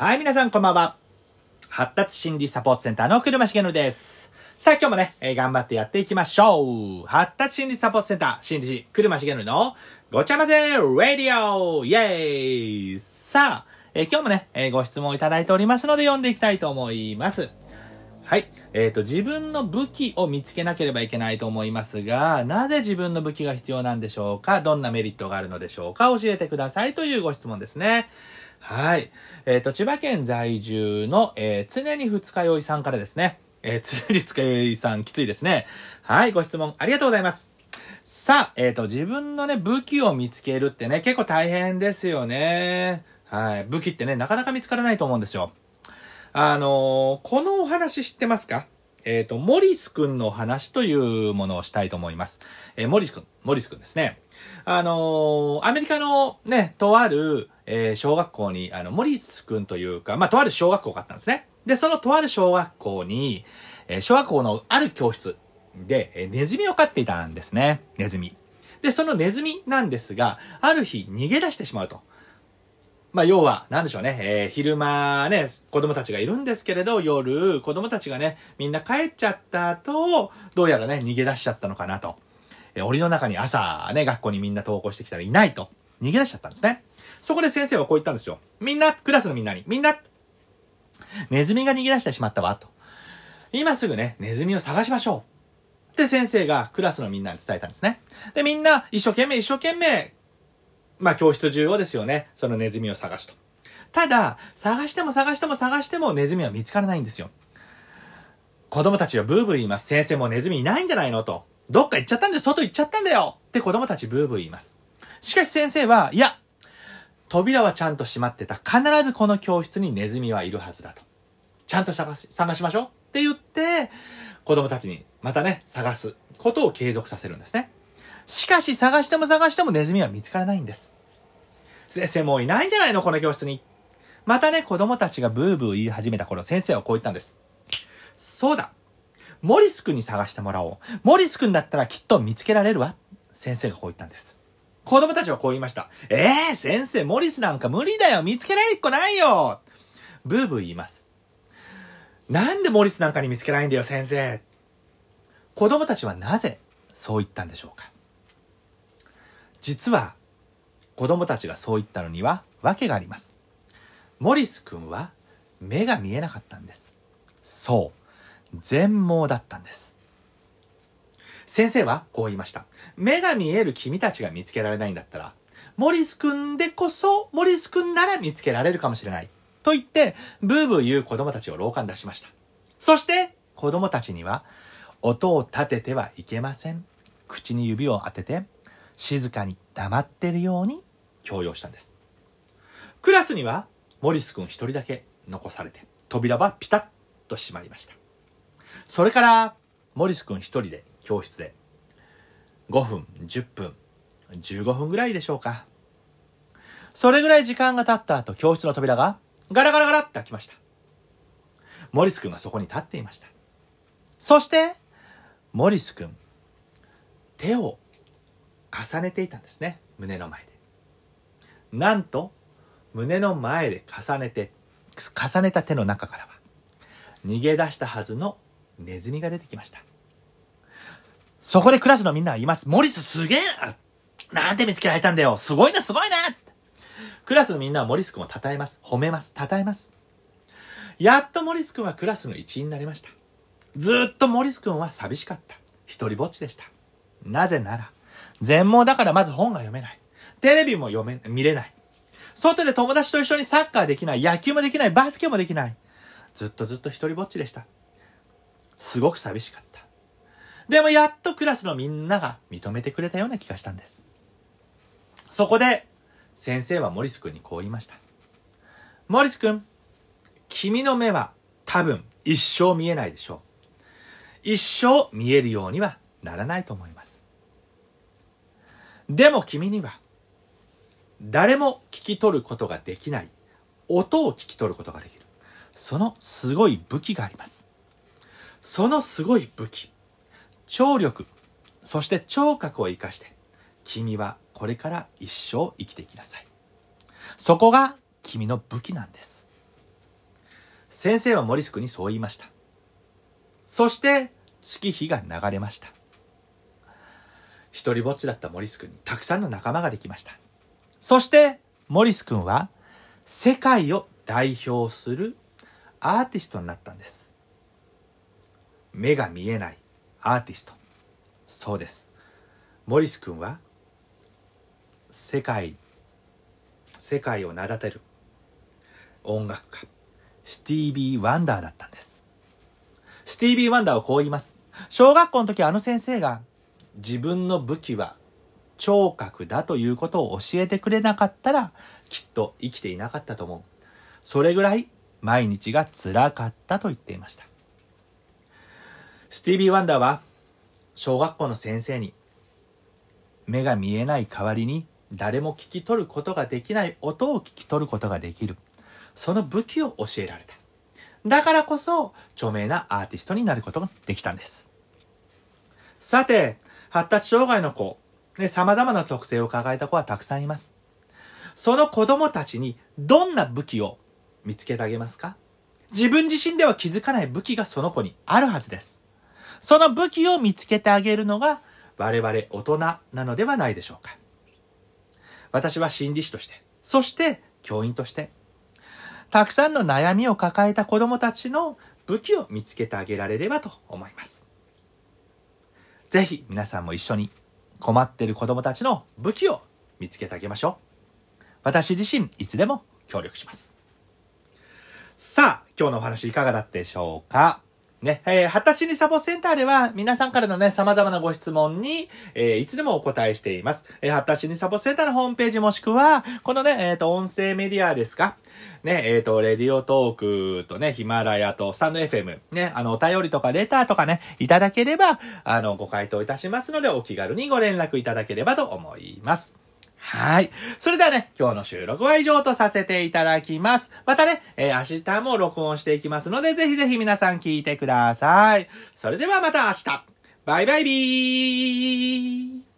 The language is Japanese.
はい、皆さんこんばんは。発達心理サポートセンターの車重則です。さあ、今日もね、えー頑張ってやっていきましょう。発達心理サポートセンター、心理師、車重則のごちゃ混ぜラディオイェーイさあ、えー今日もね、えーご質問いただいておりますので読んでいきたいと思います。はい。えっ、と、自分の武器を見つけなければいけないと思いますが、なぜ自分の武器が必要なんでしょうか？どんなメリットがあるのでしょうか？教えてくださいというご質問ですね。はい。えっ、と、千葉県在住の、えー常に二日酔いさんからですね。えー常に二日酔いさんきついですね。はい。ご質問ありがとうございます。さあ、えっ、と、自分のね、武器を見つけるってね、結構大変ですよね。はい。武器ってね、なかなか見つからないと思うんですよ。あのーこのお話知ってますか？えっ、と、モリス君の話というものをしたいと思います。えーモリス君、モリス君ですね。あのーアメリカのね、とある、えー小学校に、あの、モリス君というか、まあ、とある小学校があったんですね。で、そのとある小学校に、えー小学校のある教室で、えーネズミを飼っていたんですね。ネズミ。で、そのネズミなんですが、ある日逃げ出してしまうと。まあ、要は、なんでしょうね、えー昼間ね、子供たちがいるんですけれど、夜、子供たちがね、みんな帰っちゃった後、どうやらね、逃げ出しちゃったのかなと。えー檻の中に朝、ね、学校にみんな登校してきたらいないと。逃げ出しちゃったんですね。そこで先生はこう言ったんですよ。みんな、クラスのみんなに、みんな、ネズミが逃げ出してしまったわ、と。今すぐね、ネズミを探しましょう。で、先生がクラスのみんなに伝えたんですね。で、みんな、一生懸命一生懸命、まあ、教室中をですよね、そのネズミを探すと。ただ、探しても探しても探してもネズミは見つからないんですよ。子供たちはブーブー言います。先生もネズミいないんじゃないのと。どっか行っちゃったんで外行っちゃったんだよって子供たちブーブー言います。しかし先生は、いや、扉はちゃんと閉まってた。必ずこの教室にネズミはいるはずだと。ちゃんと探し、探しましょうって言って、子供たちにまたね、探すことを継続させるんですね。しかし探しても探してもネズミは見つからないんです。先生もういないんじゃないの？この教室に。またね、子供たちがブーブー言い始めた頃、先生はこう言ったんです。そうだ。モリス君に探してもらおう。モリス君だったらきっと見つけられるわ。先生がこう言ったんです。子供たちはこう言いました。ええー、先生、モリスなんか無理だよ。見つけられっこないよ。ブーブー言います。なんでモリスなんかに見つけないんだよ、先生。子供たちはなぜそう言ったんでしょうか実は、子供たちがそう言ったのには訳があります。モリス君は目が見えなかったんです。そう。全盲だったんです。先生はこう言いました。目が見える君たちが見つけられないんだったら、モリス君でこそ、モリス君なら見つけられるかもしれない。と言って、ブーブー言う子供たちを廊下に出しました。そして、子供たちには、音を立ててはいけません。口に指を当てて、静かに黙ってるように強要したんです。クラスには、モリス君一人だけ残されて、扉はピタッと閉まりました。それから、モリス君一人で教室で、5分、10分、15分ぐらいでしょうか。それぐらい時間が経った後、教室の扉がガラガラガラって開きました。モリス君がそこに立っていました。そして、モリス君、手を重ねていたんですね。胸の前で。なんと、胸の前で重ねて、重ねた手の中からは、逃げ出したはずのネズミが出てきました。そこでクラスのみんなは言います。モリスすげえななんで見つけられたんだよすごいなすごいなクラスのみんなはモリス君を称えます。褒めます。称えます。やっとモリス君はクラスの一員になりました。ずっとモリス君は寂しかった。一人ぼっちでした。なぜなら、全盲だからまず本が読めない。テレビも読め、見れない。外で友達と一緒にサッカーできない。野球もできない。バスケもできない。ずっとずっと一人ぼっちでした。すごく寂しかった。でもやっとクラスのみんなが認めてくれたような気がしたんです。そこで、先生はモリス君にこう言いました。モリス君、君の目は多分一生見えないでしょう。一生見えるようにはならないと思います。でも君には、誰も聞き取ることができない音を聞き取ることができる。そのすごい武器があります。そのすごい武器、聴力、そして聴覚を生かして、君はこれから一生生きていきなさい。そこが君の武器なんです。先生はモリス君にそう言いました。そして、月日が流れました。一人ぼっちだったモリス君にたくさんの仲間ができました。そして、モリス君は、世界を代表するアーティストになったんです。目が見えないアーティスト。そうです。モリス君は、世界、世界を名立てる音楽家、スティービー・ワンダーだったんです。スティービー・ワンダーはこう言います。小学校の時あの先生が自分の武器は聴覚だということを教えてくれなかったらきっと生きていなかったと思う。それぐらい毎日が辛かったと言っていました。スティービー・ワンダーは小学校の先生に目が見えない代わりに誰も聞き取ることができない音を聞き取ることができる。その武器を教えられた。だからこそ著名なアーティストになることができたんです。さて、発達障害の子、ね、様々な特性を抱えた子はたくさんいます。その子供たちにどんな武器を見つけてあげますか？自分自身では気づかない武器がその子にあるはずです。その武器を見つけてあげるのが我々大人なのではないでしょうか。私は心理師として、そして教員として、たくさんの悩みを抱えた子供たちの武器を見つけてあげられればと思います。ぜひ皆さんも一緒に困っている子供たちの武器を見つけてあげましょう。私自身いつでも協力します。さあ、今日のお話いかがだったでしょうか？ね、えー、発達心理サポセンターでは皆さんからのね、様々なご質問に、えー、いつでもお答えしています。えー、発達心理サポセンターのホームページもしくは、このね、えっ、と、音声メディアですか？ね、えっ、と、レディオトークとね、ヒマラヤとスタンド FM、ね、あの、お便りとかレターとかね、いただければ、あの、ご回答いたしますので、お気軽にご連絡いただければと思います。はい。それではね、今日の収録は以上とさせていただきます。またね、えー、明日も録音していきますので、ぜひぜひ皆さん聞いてください。それではまた明日バイバイビー